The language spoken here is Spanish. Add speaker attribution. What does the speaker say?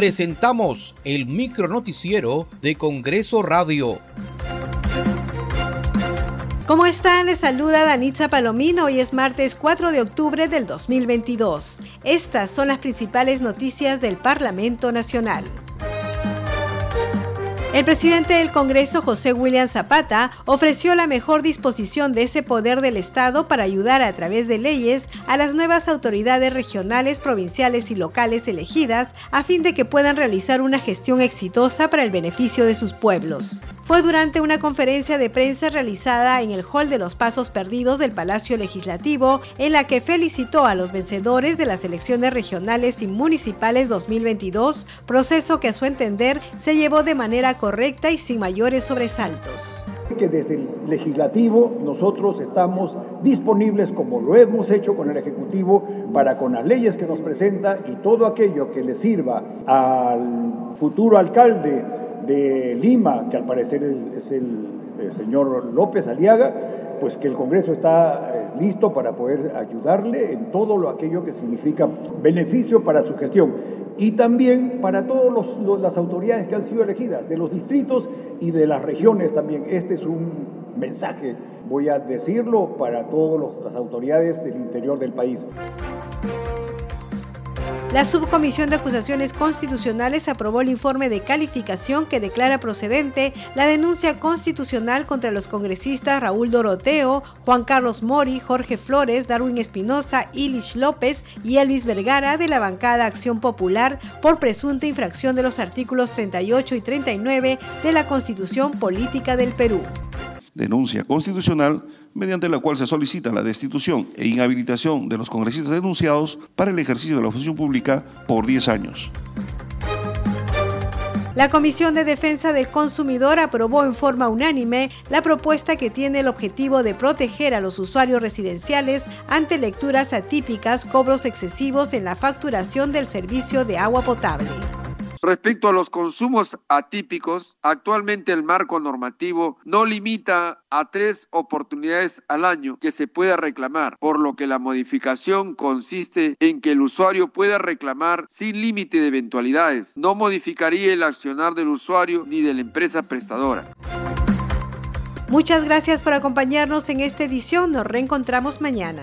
Speaker 1: presentamos el micronoticiero de Congreso Radio.
Speaker 2: ¿Cómo están? Les saluda Danitza Palomino. Hoy es martes 4 de octubre del 2022. Estas son las principales noticias del Parlamento Nacional. El presidente del Congreso, José William Zapata, ofreció la mejor disposición de ese poder del Estado para ayudar a través de leyes a las nuevas autoridades regionales, provinciales y locales elegidas a fin de que puedan realizar una gestión exitosa para el beneficio de sus pueblos fue durante una conferencia de prensa realizada en el Hall de los Pasos Perdidos del Palacio Legislativo, en la que felicitó a los vencedores de las elecciones regionales y municipales 2022, proceso que a su entender se llevó de manera correcta y sin mayores sobresaltos.
Speaker 3: Que desde el legislativo nosotros estamos disponibles, como lo hemos hecho con el Ejecutivo, para con las leyes que nos presenta y todo aquello que le sirva al futuro alcalde de Lima, que al parecer es el, señor López Aliaga, pues que el Congreso está eh, listo para poder ayudarle en todo lo aquello que significa beneficio para su gestión y también para todas las autoridades que han sido elegidas, de los distritos y de las regiones también. Este es un mensaje, voy a decirlo, para todas las autoridades del interior del país.
Speaker 2: La Subcomisión de Acusaciones Constitucionales aprobó el informe de calificación que declara procedente la denuncia constitucional contra los congresistas Raúl Doroteo, Juan Carlos Mori, Jorge Flores, Darwin Espinosa, Ilich López y Elvis Vergara de la bancada Acción Popular por presunta infracción de los artículos 38 y 39 de la Constitución Política del Perú.
Speaker 4: Denuncia constitucional mediante la cual se solicita la destitución e inhabilitación de los congresistas denunciados para el ejercicio de la función pública por 10 años.
Speaker 2: La Comisión de Defensa del Consumidor aprobó en forma unánime la propuesta que tiene el objetivo de proteger a los usuarios residenciales ante lecturas atípicas, cobros excesivos en la facturación del servicio de agua potable.
Speaker 5: Respecto a los consumos atípicos, actualmente el marco normativo no limita a tres oportunidades al año que se pueda reclamar, por lo que la modificación consiste en que el usuario pueda reclamar sin límite de eventualidades. No modificaría el accionar del usuario ni de la empresa prestadora.
Speaker 2: Muchas gracias por acompañarnos en esta edición. Nos reencontramos mañana.